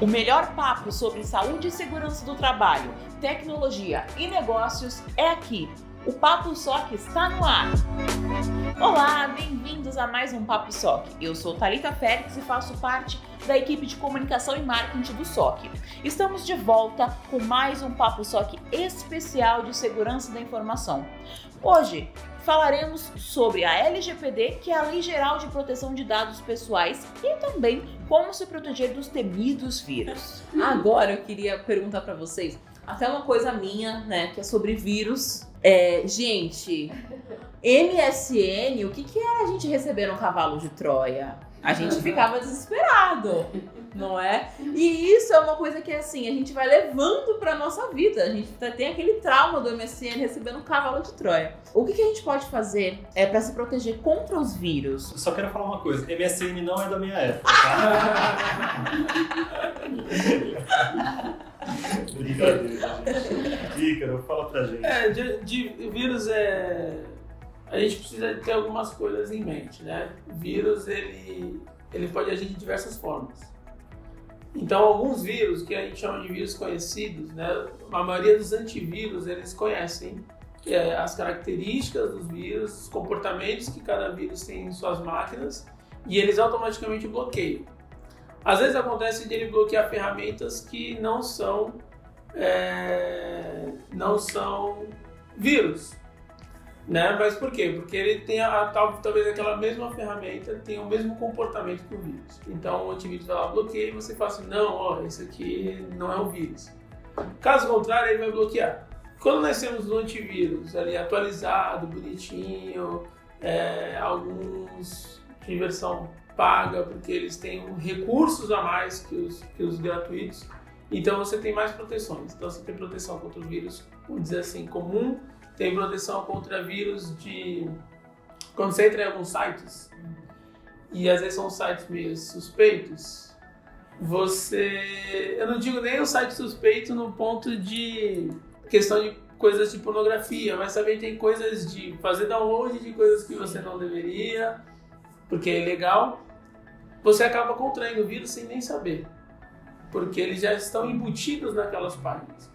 O melhor papo sobre saúde e segurança do trabalho, tecnologia e negócios é aqui. O Papo Soc está no ar. Olá, bem-vindos a mais um Papo Soc. Eu sou Talita Félix e faço parte da equipe de comunicação e marketing do SOC. Estamos de volta com mais um Papo SOC especial de segurança da informação. Hoje falaremos sobre a LGPD, que é a Lei Geral de Proteção de Dados Pessoais, e também como se proteger dos temidos vírus. Agora eu queria perguntar para vocês, até uma coisa minha, né, que é sobre vírus. É, gente, MSN, o que, que era a gente receber um cavalo de Troia? A gente ficava desesperado, não é? E isso é uma coisa que assim, a gente vai levando pra nossa vida. A gente tem aquele trauma do MSN recebendo um cavalo de Troia. O que, que a gente pode fazer é para se proteger contra os vírus? Só quero falar uma coisa, MSN não é da minha época, tá? Brincadeira, gente. Ícaro, fala pra gente. É, de, de vírus é. A gente precisa ter algumas coisas em mente, né? O vírus ele, ele pode agir de diversas formas. Então, alguns vírus que a gente chama de vírus conhecidos, né? A maioria dos antivírus eles conhecem é, as características dos vírus, os comportamentos que cada vírus tem em suas máquinas e eles automaticamente bloqueiam. Às vezes acontece de ele bloquear ferramentas que não são é, não são vírus, né? Mas por quê? Porque ele tem a, tal, talvez aquela mesma ferramenta tenha o mesmo comportamento que o vírus. Então o antivírus vai lá bloqueia e você fala assim, não, ó, esse aqui não é um vírus. Caso contrário, ele vai bloquear. Quando nós temos o antivírus ali atualizado, bonitinho, é, alguns de versão paga, porque eles têm recursos a mais que os, que os gratuitos, então você tem mais proteções. Então você tem proteção contra o vírus, vamos dizer assim, comum, tem proteção contra vírus de. Quando você entra em alguns sites, e às vezes são sites meio suspeitos, você. Eu não digo nem o site suspeito no ponto de questão de coisas de pornografia, mas também tem coisas de fazer download de coisas que você não deveria, porque é ilegal. Você acaba contraindo o vírus sem nem saber, porque eles já estão embutidos naquelas páginas.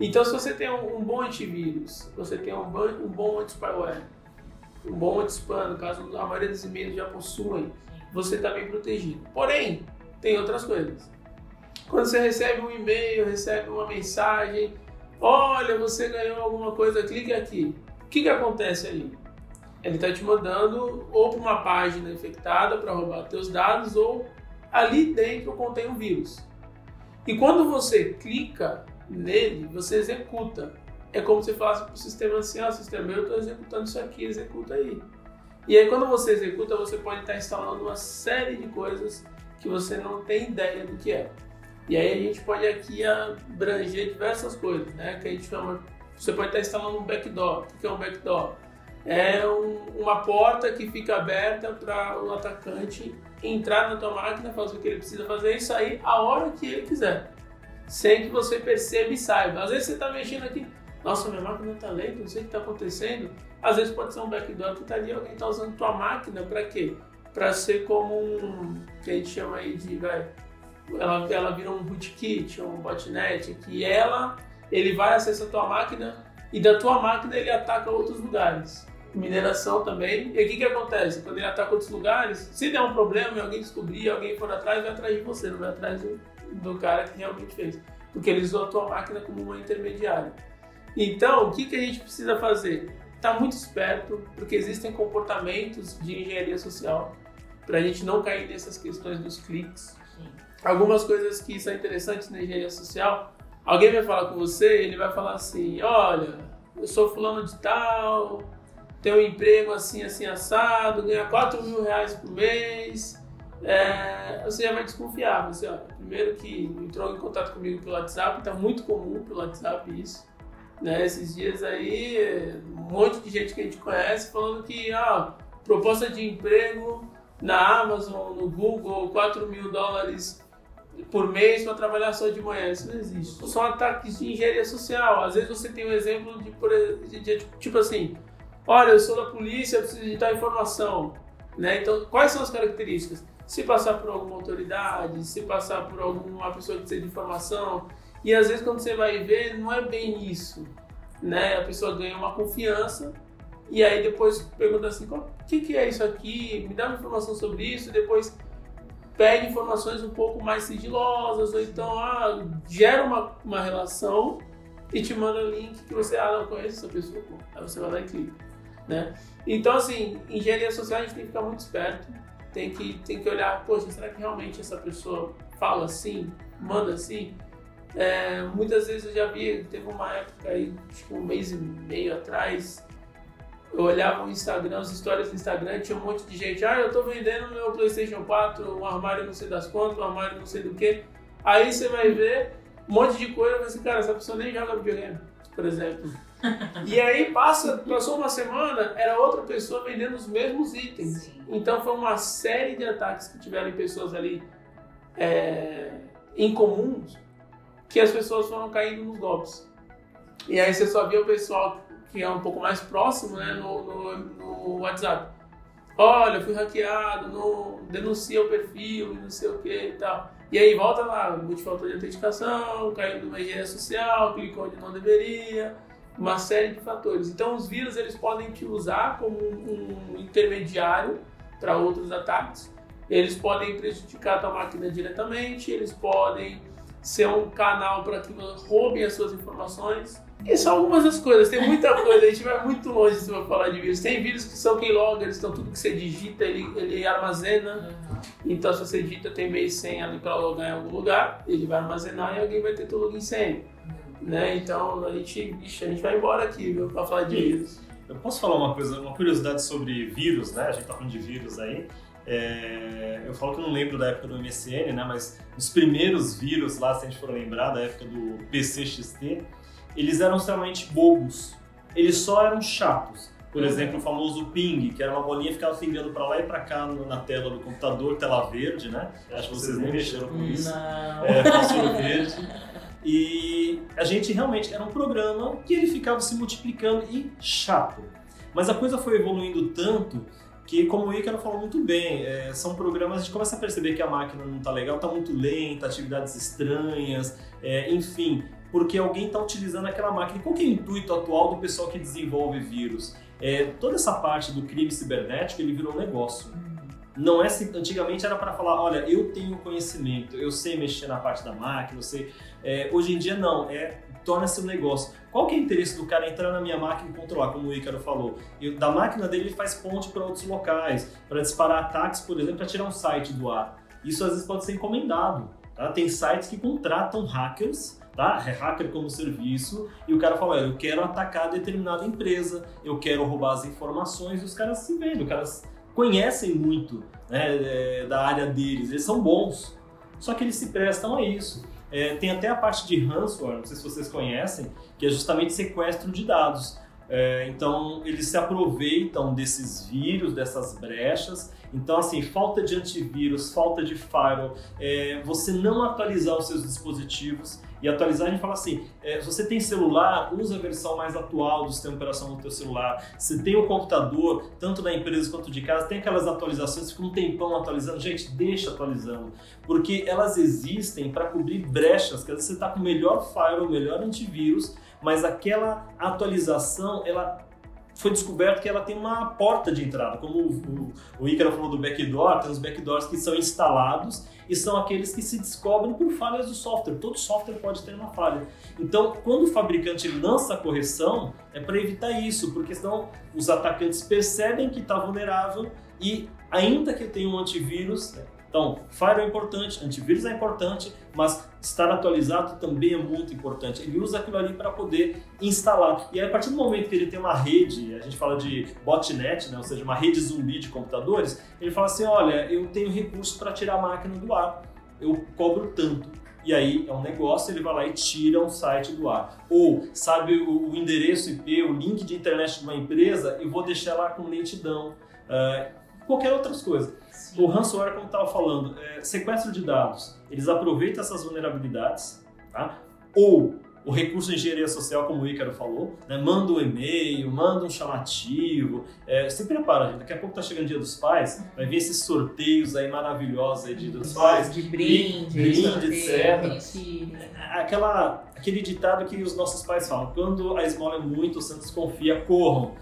Então, se você tem um, um bom antivírus, você tem um, bom, um bom anti-spyware, um bom anti-spam, no caso a maioria dos e-mails já possuem, você está bem protegido. Porém, tem outras coisas. Quando você recebe um e-mail, recebe uma mensagem, olha, você ganhou alguma coisa, clique aqui. O que, que acontece aí? Ele está te mandando ou para uma página infectada para roubar teus dados ou ali dentro contém um vírus. E quando você clica nele, você executa. É como se falasse para o sistema assim, oh, sistema, eu estou executando isso aqui, executa aí. E aí quando você executa, você pode estar instalando uma série de coisas que você não tem ideia do que é. E aí a gente pode aqui abranger diversas coisas, né? Que a gente chama. Você pode estar instalando um backdoor. O que é um backdoor? É um, uma porta que fica aberta para o atacante entrar na tua máquina, fazer o que ele precisa fazer e sair a hora que ele quiser sem que você perceba e saiba. Às vezes você está mexendo aqui, nossa, minha máquina está lenta, não sei o que está acontecendo. Às vezes pode ser um backdoor que está ali, alguém está usando tua máquina para quê? Para ser como um, que a gente chama aí de, vai, ela, ela vira um rootkit, um botnet, que ela, ele vai acessar a tua máquina e da tua máquina ele ataca outros lugares. Mineração também. E o que, que acontece? Quando ele ataca outros lugares, se der um problema e alguém descobrir, alguém for atrás, vai atrás de você, não vai atrás do, do cara que realmente fez. Porque ele usou a tua máquina como uma intermediária. Então, o que, que a gente precisa fazer? Estar tá muito esperto, porque existem comportamentos de engenharia social para a gente não cair nessas questões dos cliques. Algumas coisas que são interessantes na engenharia social, alguém vai falar com você, ele vai falar assim, olha, eu sou fulano de tal, tenho um emprego assim, assim, assado, ganha 4 mil reais por mês, é, você já vai desconfiar. Você, ó, primeiro que entrou em contato comigo pelo WhatsApp, está muito comum pelo WhatsApp isso. Né? Esses dias aí, um monte de gente que a gente conhece falando que ah, proposta de emprego na Amazon, no Google, 4 mil dólares por mês para trabalhar só de manhã. Isso não existe. São ataques de engenharia social. Às vezes você tem um exemplo de, de, de tipo assim, olha, eu sou da polícia, eu preciso de tal informação. Né? Então, quais são as características? Se passar por alguma autoridade, se passar por alguma pessoa que precisa de informação. E às vezes quando você vai ver, não é bem isso. Né? A pessoa ganha uma confiança e aí depois pergunta assim, o que, que é isso aqui? Me dá uma informação sobre isso, e depois pede informações um pouco mais sigilosas, ou então ah, gera uma, uma relação e te manda link que você, ah, não conhece essa pessoa, pô. aí você vai lá e clica. Né? Então, assim, engenharia social a gente tem que ficar muito esperto, tem que, tem que olhar, poxa, será que realmente essa pessoa fala assim, manda assim? É, muitas vezes eu já vi, teve uma época aí, tipo um mês e meio atrás, eu olhava o Instagram, as histórias do Instagram, tinha um monte de gente, ah, eu tô vendendo meu Playstation 4, um armário não sei das quantas, um armário não sei do que. Aí você vai ver um monte de coisa, mas assim, cara, essa pessoa nem joga videogame, por exemplo. E aí passa, passou uma semana, era outra pessoa vendendo os mesmos itens. Sim. Então foi uma série de ataques que tiveram em pessoas ali é, incomuns, que as pessoas foram caindo nos golpes. E aí você só via o pessoal que é um pouco mais próximo, né, no, no, no WhatsApp. Olha, fui hackeado, no, denuncia o perfil, não sei o que e tal. E aí volta lá, multifator de autenticação, caiu numa engenharia social, clicou onde não deveria, uma série de fatores. Então os vírus eles podem te usar como um, intermediário para outros ataques. Eles podem prejudicar a tua máquina diretamente, eles podem ser um canal para que roubem as suas informações. E são algumas das coisas, tem muita coisa, a gente vai muito longe se for falar de vírus. Tem vírus que são keyloggers, então tudo que você digita ele, ele armazena. Então se você digita tem meio senha ali para logar em algum lugar, ele vai armazenar e alguém vai ter teu login senha. Né? Então a gente, ixi, a gente vai embora aqui para falar de vírus. Eu posso falar uma coisa, uma curiosidade sobre vírus, né? A gente tá falando de vírus aí. É, eu falo que eu não lembro da época do MSN, né? Mas os primeiros vírus lá, se a gente for lembrar, da época do PCXT, eles eram extremamente bobos. Eles só eram chatos. Por uhum. exemplo, o famoso ping, que era uma bolinha que ficava pingando para lá e para cá na tela do computador, tela verde, né? Acho que vocês nem mexeram com isso. Não. É, verde. E a gente realmente era um programa que ele ficava se multiplicando e chato. Mas a coisa foi evoluindo tanto que, como o Ícaro falou muito bem, é, são programas, a gente começa a perceber que a máquina não está legal, está muito lenta, atividades estranhas, é, enfim, porque alguém está utilizando aquela máquina. Qual é o intuito atual do pessoal que desenvolve vírus? É, toda essa parte do crime cibernético ele virou um negócio. Não é assim, antigamente era para falar, olha, eu tenho conhecimento, eu sei mexer na parte da máquina, eu sei. É, hoje em dia não, é torna-se um negócio. Qual que é o interesse do cara entrar na minha máquina e controlar, como o Ícaro falou? Eu, da máquina dele ele faz ponte para outros locais, para disparar ataques, por exemplo, para tirar um site do ar. Isso às vezes pode ser encomendado. Tá? Tem sites que contratam hackers tá? É hacker como serviço, e o cara fala, eu quero atacar determinada empresa, eu quero roubar as informações, e os caras se vendem, os caras conhecem muito né, é, da área deles, eles são bons, só que eles se prestam a isso. É, tem até a parte de ransomware, não sei se vocês conhecem, que é justamente sequestro de dados. É, então, eles se aproveitam desses vírus, dessas brechas. Então, assim, falta de antivírus, falta de firewall, é, você não atualizar os seus dispositivos. E atualizar, a gente fala assim, é, se você tem celular, usa a versão mais atual do sistema operacional do teu celular. Se tem o um computador, tanto da empresa quanto de casa, tem aquelas atualizações, fica um tempão atualizando. Gente, deixa atualizando. Porque elas existem para cobrir brechas, que às vezes você está com o melhor firewall, o melhor antivírus, mas aquela atualização, ela foi descoberto que ela tem uma porta de entrada. Como o, o, o Ícaro falou do backdoor, tem os backdoors que são instalados e são aqueles que se descobrem por falhas do software. Todo software pode ter uma falha. Então, quando o fabricante lança a correção, é para evitar isso, porque senão os atacantes percebem que está vulnerável e ainda que tenha um antivírus, então, Fire é importante, antivírus é importante, mas estar atualizado também é muito importante. Ele usa aquilo ali para poder instalar. E aí, a partir do momento que ele tem uma rede, a gente fala de botnet, né? ou seja, uma rede zumbi de computadores, ele fala assim: olha, eu tenho recursos para tirar a máquina do ar, eu cobro tanto. E aí é um negócio, ele vai lá e tira um site do ar. Ou sabe o, o endereço IP, o link de internet de uma empresa, e vou deixar lá com lentidão. Uh, qualquer outras coisas. O ransomware, como estava falando, é sequestro de dados. Eles aproveitam essas vulnerabilidades, tá? ou o recurso de engenharia social, como o Ícaro falou, né? manda um e-mail, manda um chamativo, é, se prepara, gente. daqui a pouco tá chegando o dia dos pais, vai ver esses sorteios aí maravilhosos aí de dia dos pais. De brinde, brinde, etc. Aquela, aquele ditado que os nossos pais falam, quando a esmola é muito, o santo desconfia, corram.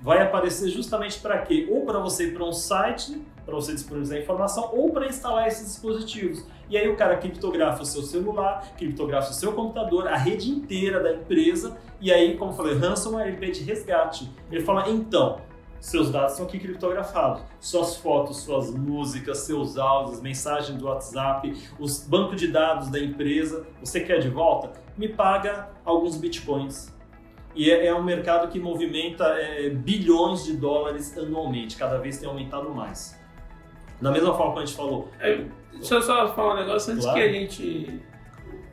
Vai aparecer justamente para quê? Ou para você ir para um site, para você disponibilizar informação, ou para instalar esses dispositivos. E aí o cara criptografa o seu celular, criptografa o seu computador, a rede inteira da empresa, e aí, como eu falei, ransomware ele pede resgate. Ele fala, então, seus dados estão aqui criptografados. Suas fotos, suas músicas, seus áudios, mensagens do WhatsApp, os bancos de dados da empresa, você quer de volta? Me paga alguns bitcoins. E é, é um mercado que movimenta é, bilhões de dólares anualmente, cada vez tem aumentado mais. Da mesma forma que a gente falou. É, deixa eu só falar um negócio antes claro. que a gente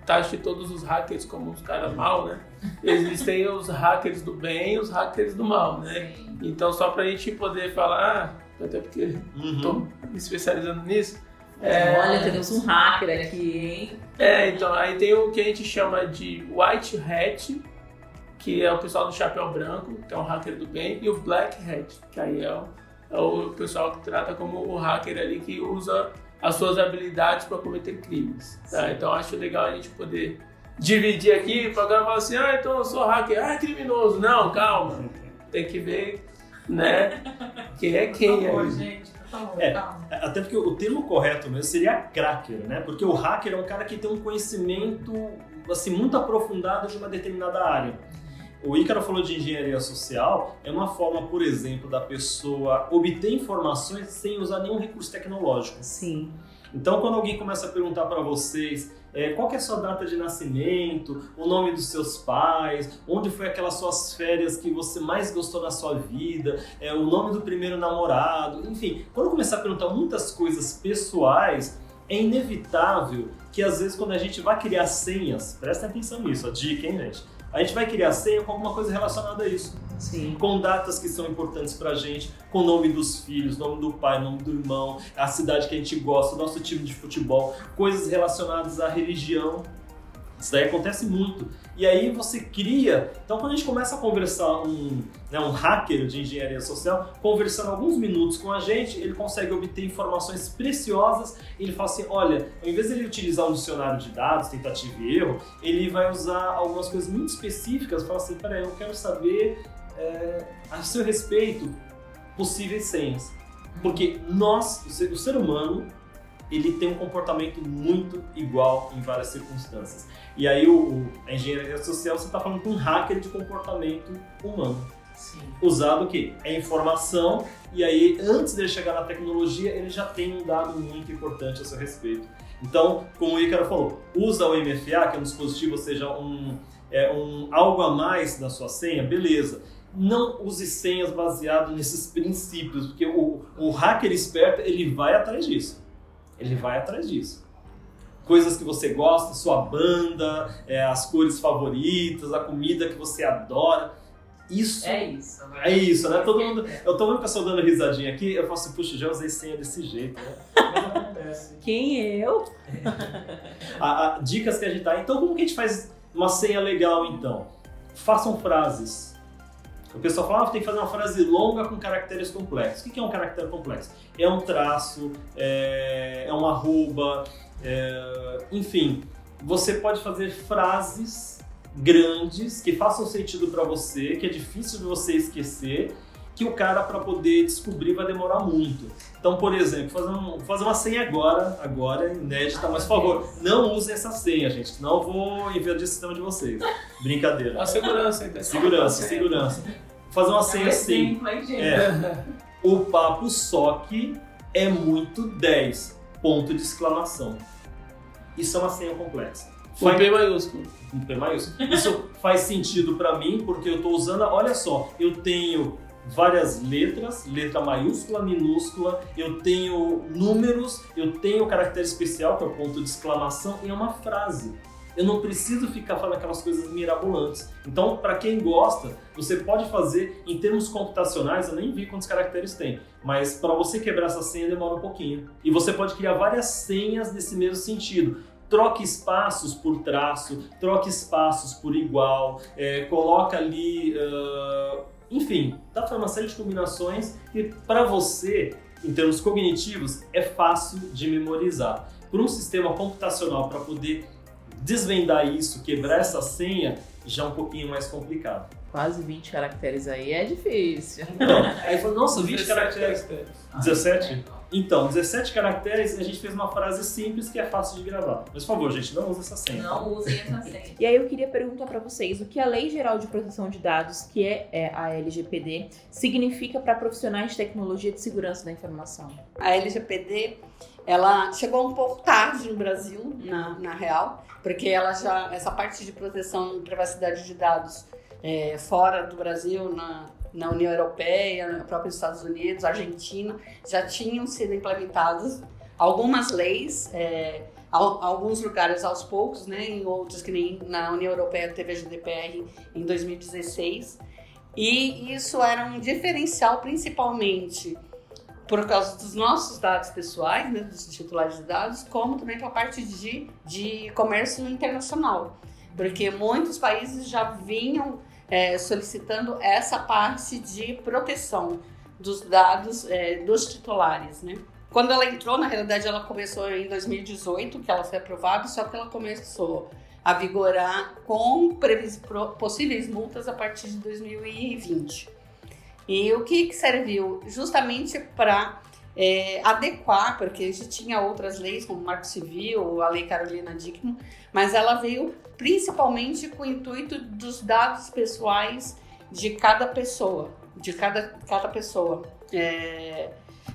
taxe todos os hackers como os caras mal, né? Existem os hackers do bem e os hackers do mal, né? Então, só pra gente poder falar, ah, até porque uhum. tô me especializando nisso. É... Olha, temos um hacker aqui, hein? É, então, aí tem o que a gente chama de white hat, que é o pessoal do chapéu branco, que é um hacker do bem, e o black hat, que aí é o, é o pessoal que trata como o hacker ali que usa as suas habilidades para cometer crimes. Tá? Então acho legal a gente poder dividir aqui para o cara falar assim, ah, então eu sou hacker, ah, é criminoso. Não, calma. Tem que ver, né, quem é quem por favor, gente. é, até porque o termo correto mesmo seria cracker, né? Porque o hacker é um cara que tem um conhecimento assim muito aprofundado de uma determinada área. O Ícaro falou de engenharia social, é uma forma, por exemplo, da pessoa obter informações sem usar nenhum recurso tecnológico. Sim. Então, quando alguém começa a perguntar para vocês é, qual é a sua data de nascimento, o nome dos seus pais, onde foi aquelas suas férias que você mais gostou na sua vida, é, o nome do primeiro namorado, enfim, quando começar a perguntar muitas coisas pessoais, é inevitável que às vezes quando a gente vai criar senhas, presta atenção nisso, a dica, hein, gente? A gente vai criar senha com alguma coisa relacionada a isso. Sim. Com datas que são importantes pra gente, com o nome dos filhos, nome do pai, nome do irmão, a cidade que a gente gosta, o nosso time de futebol, coisas relacionadas à religião. Isso daí acontece muito. E aí você cria. Então, quando a gente começa a conversar, um, né, um hacker de engenharia social, conversando alguns minutos com a gente, ele consegue obter informações preciosas. ele fala assim: olha, ao invés de ele utilizar um dicionário de dados, tentativa e erro, ele vai usar algumas coisas muito específicas. Fala assim: peraí, eu quero saber é, a seu respeito possíveis senhas. Porque nós, o ser, o ser humano, ele tem um comportamento muito igual em várias circunstâncias. E aí o, o a engenharia social você está falando com um hacker de comportamento humano. Sim. Usado o quê? É informação e aí antes de chegar na tecnologia ele já tem um dado muito importante a seu respeito. Então, como o Ícaro falou, usa o MFA, que é um dispositivo, ou seja, um, é, um algo a mais na sua senha, beleza não use senhas baseado nesses princípios, porque o, o hacker esperto ele vai atrás disso. Ele vai atrás disso. Coisas que você gosta, sua banda, é, as cores favoritas, a comida que você adora. Isso. É isso. Né? É isso, né? Todo mundo. Eu tô vendo eu estou dando risadinha aqui, eu falo assim, puxa, já usei senha desse jeito, né? Quem eu? a, a, dicas que a gente dá. Então, como que a gente faz uma senha legal, então? Façam frases o pessoal fala, ah, tem que fazer uma frase longa com caracteres complexos. O que é um caractere complexo? É um traço, é, é uma arroba, é, enfim. Você pode fazer frases grandes que façam sentido para você, que é difícil de você esquecer, que o cara para poder descobrir vai demorar muito. Então, por exemplo, fazer, um, fazer uma senha agora, agora inédita, mas por favor, não use essa senha, gente, senão eu vou invadir o sistema de vocês. Brincadeira. A segurança, então. Segurança, segurança. Fazer uma senha assim. É, o papo só que é muito 10. Ponto de exclamação. Isso é uma senha complexa. Um P maiúsculo. Um P maiúsculo. Isso faz sentido para mim porque eu estou usando, olha só, eu tenho várias letras, letra maiúscula, minúscula, eu tenho números, eu tenho caractere especial, que é o ponto de exclamação, e é uma frase. Eu não preciso ficar falando aquelas coisas mirabolantes. Então, para quem gosta, você pode fazer em termos computacionais, eu nem vi quantos caracteres tem, mas para você quebrar essa senha demora um pouquinho. E você pode criar várias senhas nesse mesmo sentido. troque espaços por traço, troque espaços por igual, é, coloca ali, uh, enfim, dá para uma série de combinações que para você, em termos cognitivos, é fácil de memorizar. Por um sistema computacional para poder desvendar isso, quebrar essa senha, já é um pouquinho mais complicado. Quase 20 caracteres aí é difícil. Então, aí falou, nossa, 20 caracteres. 17? Então, 17 caracteres, a gente fez uma frase simples que é fácil de gravar. Mas, por favor, gente, não use essa senha. Não usem essa senha. e aí eu queria perguntar para vocês o que a Lei Geral de Proteção de Dados, que é, é a LGPD, significa para profissionais de tecnologia de segurança da informação. A LGPD, ela chegou um pouco tarde no Brasil, na, na real, porque ela já essa parte de proteção e privacidade de dados é, fora do Brasil, na, na União Europeia, nos próprios Estados Unidos, Argentina, já tinham sido implementadas algumas leis, é, alguns lugares aos poucos, né, em outros que nem na União Europeia teve a GDPR em 2016, e isso era um diferencial principalmente por causa dos nossos dados pessoais, né, dos titulares de dados, como também para a parte de, de comércio internacional, porque muitos países já vinham é, solicitando essa parte de proteção dos dados é, dos titulares, né? Quando ela entrou, na realidade, ela começou em 2018, que ela foi aprovada, só que ela começou a vigorar com possíveis multas a partir de 2020. E o que, que serviu? Justamente para é, adequar, porque já tinha outras leis, como o Marco Civil, a Lei Carolina Dickman, mas ela veio principalmente com o intuito dos dados pessoais de cada pessoa, de cada, cada pessoa é,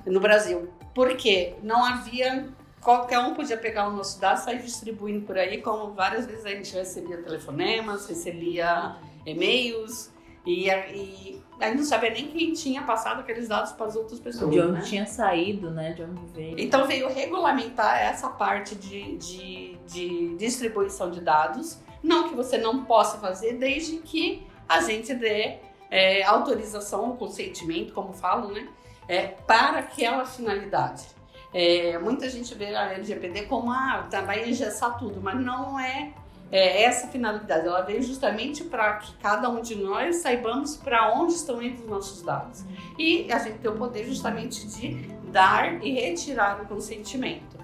no Brasil. Porque não havia qualquer um podia pegar o nosso dado e sair distribuindo por aí, como várias vezes a gente recebia telefonemas, recebia e-mails e, e não sabia nem quem tinha passado aqueles dados para as outras pessoas. De onde né? tinha saído, né? De onde veio. Então veio regulamentar essa parte de, de, de distribuição de dados. Não que você não possa fazer, desde que a gente dê é, autorização, consentimento, como falo, né? É, para aquela finalidade. É, muita gente vê a LGPD como ah, tá, vai engessar tudo, mas não é é, essa finalidade. Ela veio justamente para que cada um de nós saibamos para onde estão indo os nossos dados. E a gente tem o poder justamente de dar e retirar o consentimento.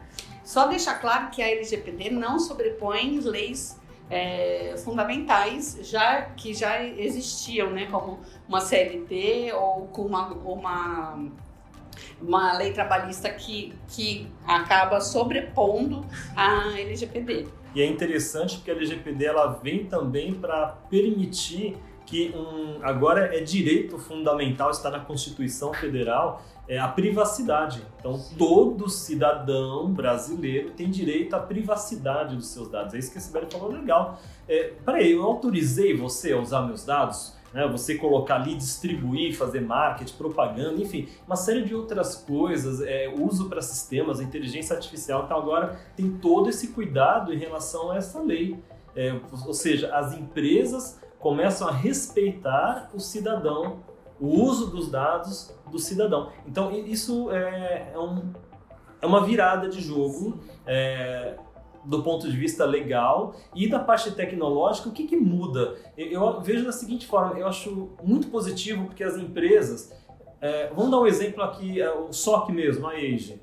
Só deixar claro que a LGPD não sobrepõe leis é, fundamentais já que já existiam, né, como uma CLT ou com uma, uma uma lei trabalhista que, que acaba sobrepondo a LGPD. E é interessante porque a LGPD ela vem também para permitir que um, agora é direito fundamental, está na Constituição Federal, é a privacidade. Então, todo cidadão brasileiro tem direito à privacidade dos seus dados. É isso que esse velho falou legal. É, peraí, eu autorizei você a usar meus dados? Né? você colocar ali, distribuir, fazer marketing, propaganda, enfim, uma série de outras coisas, é, uso para sistemas, inteligência artificial. Então agora tem todo esse cuidado em relação a essa lei. É, ou seja, as empresas começam a respeitar o cidadão, o uso dos dados do cidadão. Então isso é, é, um, é uma virada de jogo. É, do ponto de vista legal e da parte tecnológica, o que, que muda? Eu, eu, vejo da seguinte forma, eu acho muito positivo porque as empresas, é, vamos dar um exemplo aqui, é, o SOC mesmo, a Age.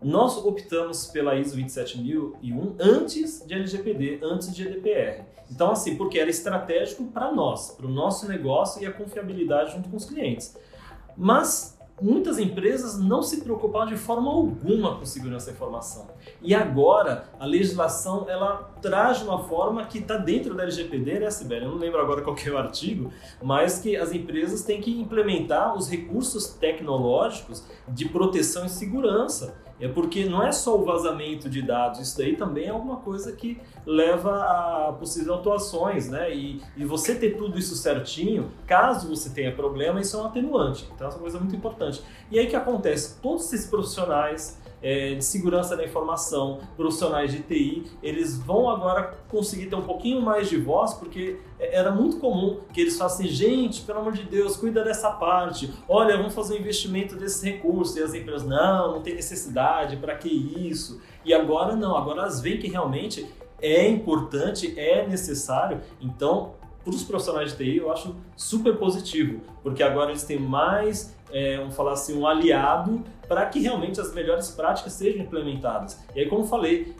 Nós optamos pela ISO 27001 antes de LGPD, antes de GDPR. Então, assim, porque era estratégico para nós, para o nosso negócio e a confiabilidade junto com os clientes. Mas muitas empresas não se preocupavam de forma alguma com segurança da informação. E agora a legislação ela traz uma forma que está dentro da LGPD, né, Sibeli? Eu não lembro agora qual é o artigo, mas que as empresas têm que implementar os recursos tecnológicos de proteção e segurança. É porque não é só o vazamento de dados, isso daí também é alguma coisa que leva a possíveis atuações, né? E, e você ter tudo isso certinho, caso você tenha problema, isso é um atenuante. Então, é uma coisa muito importante. E aí o que acontece? Todos esses profissionais é, de segurança da informação, profissionais de TI, eles vão agora conseguir ter um pouquinho mais de voz, porque era muito comum que eles falassem, gente, pelo amor de Deus, cuida dessa parte, olha, vamos fazer um investimento desses recursos, e as empresas, não, não tem necessidade, para que isso? E agora não, agora elas veem que realmente é importante, é necessário, então para os profissionais de TI eu acho super positivo, porque agora eles têm mais, é, vamos falar assim, um aliado para que realmente as melhores práticas sejam implementadas. E aí, como falei,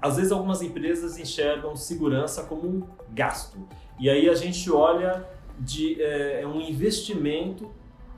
às vezes algumas empresas enxergam segurança como um gasto. E aí a gente olha de é, é um investimento,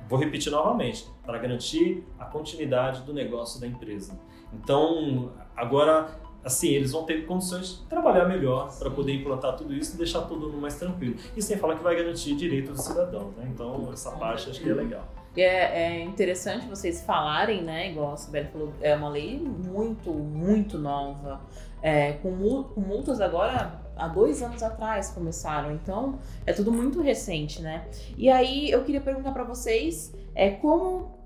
vou repetir novamente, para garantir a continuidade do negócio da empresa. Então, agora assim, eles vão ter condições de trabalhar melhor para poder implantar tudo isso e deixar tudo mais tranquilo. E sem falar que vai garantir direitos dos cidadãos, né? Então, essa parte acho que é legal. É, é interessante vocês falarem, né? Igual a Sibeli falou, é uma lei muito, muito nova. É, com, com multas agora há dois anos atrás começaram, então é tudo muito recente, né? E aí eu queria perguntar para vocês é, como,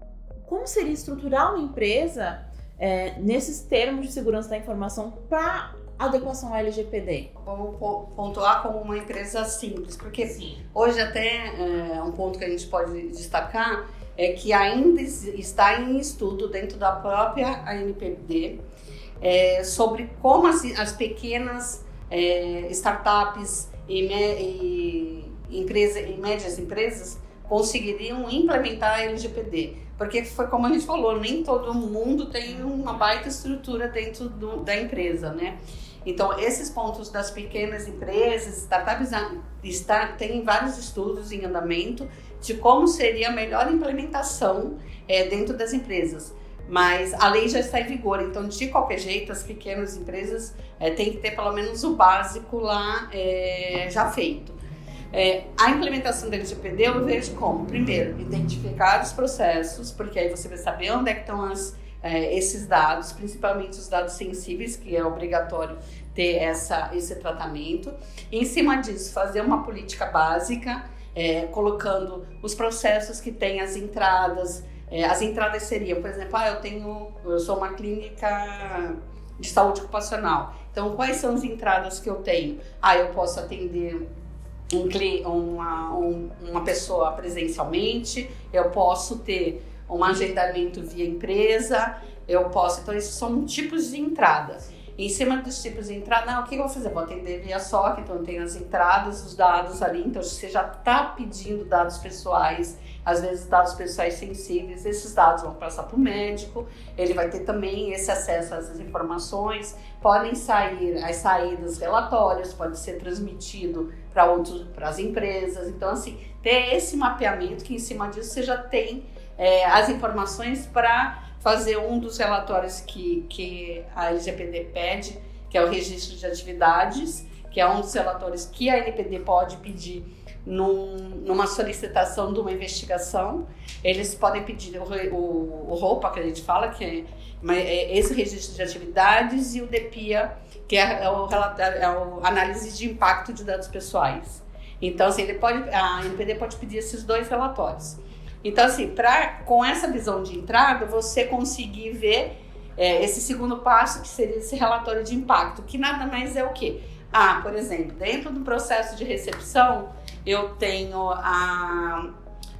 como seria estruturar uma empresa é, nesses termos de segurança da informação para adequação ao LGPD? Vamos pontuar como uma empresa simples, porque Sim. hoje até é, um ponto que a gente pode destacar é que ainda está em estudo dentro da própria ANPD é, sobre como as, as pequenas é, startups e, me, e, empresa, e médias empresas conseguiriam implementar a LGPD. Porque foi como a gente falou, nem todo mundo tem uma baita estrutura dentro do, da empresa, né? Então, esses pontos das pequenas empresas, startups, está, tem vários estudos em andamento de como seria a melhor implementação é, dentro das empresas. Mas a lei já está em vigor, então, de qualquer jeito, as pequenas empresas é, têm que ter pelo menos o básico lá é, já feito. É, a implementação da LGPD eu vejo como, primeiro, identificar os processos, porque aí você vai saber onde é que estão as, é, esses dados, principalmente os dados sensíveis, que é obrigatório ter essa, esse tratamento. E, em cima disso, fazer uma política básica, é, colocando os processos que têm as entradas. É, as entradas seriam, por exemplo, ah, eu tenho, eu sou uma clínica de saúde ocupacional. Então, quais são as entradas que eu tenho? Ah, eu posso atender um, uma, um, uma pessoa presencialmente, eu posso ter um agendamento via empresa, eu posso. Então, esses são tipos de entrada. Em cima dos tipos de entrada, não, o que eu vou fazer? Vou atender via SOC, então tem as entradas, os dados ali, então você já está pedindo dados pessoais, às vezes dados pessoais sensíveis, esses dados vão passar para o médico, ele vai ter também esse acesso às informações, podem sair as saídas relatórios, pode ser transmitido para outros, para as empresas, então assim, ter esse mapeamento que em cima disso você já tem é, as informações para fazer um dos relatórios que, que a LGPD pede, que é o registro de atividades, que é um dos relatórios que a NPD pode pedir num, numa solicitação de uma investigação. Eles podem pedir o, o, o ROPA, que a gente fala, que é, é esse registro de atividades, e o DEPIA, que é, é, o, é a análise de impacto de dados pessoais. Então, assim, ele pode, a NPD pode pedir esses dois relatórios. Então, assim, pra, com essa visão de entrada, você conseguir ver é, esse segundo passo, que seria esse relatório de impacto, que nada mais é o quê? Ah, por exemplo, dentro do processo de recepção, eu tenho a,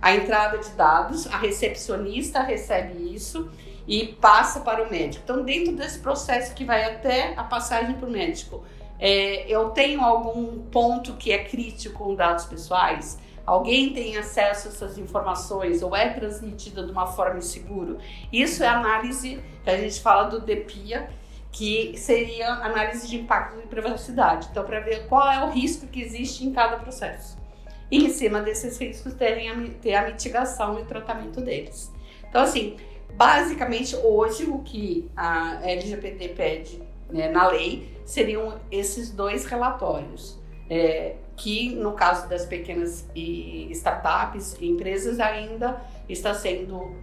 a entrada de dados, a recepcionista recebe isso e passa para o médico. Então, dentro desse processo que vai até a passagem para o médico, é, eu tenho algum ponto que é crítico com dados pessoais? Alguém tem acesso a essas informações ou é transmitida de uma forma insegura. Isso é análise que a gente fala do DPIA, que seria análise de impacto de privacidade. Então, para ver qual é o risco que existe em cada processo. E em cima desses riscos, terem a, ter a mitigação e tratamento deles. Então, assim, basicamente, hoje, o que a LGPD pede né, na lei seriam esses dois relatórios. É, que no caso das pequenas startups e empresas ainda está sendo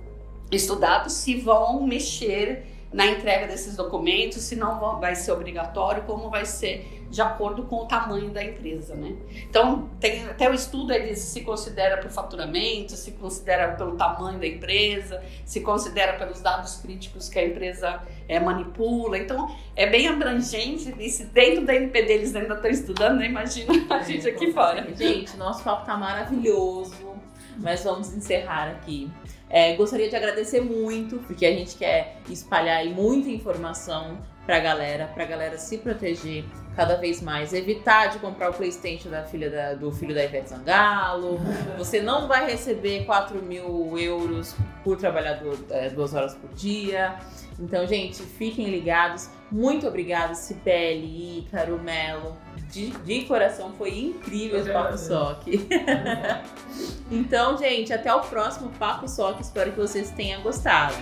estudado se vão mexer na entrega desses documentos, se não vai ser obrigatório, como vai ser de acordo com o tamanho da empresa, né? Então, tem até o estudo ele se considera por faturamento, se considera pelo tamanho da empresa, se considera pelos dados críticos que a empresa é, manipula. Então, é bem abrangente. E se dentro da NPD eles ainda estão estudando, né? Imagina a gente aqui fora. Gente, nosso papo tá maravilhoso, mas vamos encerrar aqui. É, gostaria de agradecer muito, porque a gente quer espalhar aí muita informação pra galera, pra galera se proteger cada vez mais. Evitar de comprar o Playstation da filha da, do filho da Ivete Sangalo. Você não vai receber 4 mil euros por trabalhador é, duas horas por dia. Então, gente, fiquem ligados. Muito obrigada, Cibele, Ícaro, Melo. De, de coração, foi incrível esse Papo Soc. então, gente, até o próximo Papo Soc. Espero que vocês tenham gostado.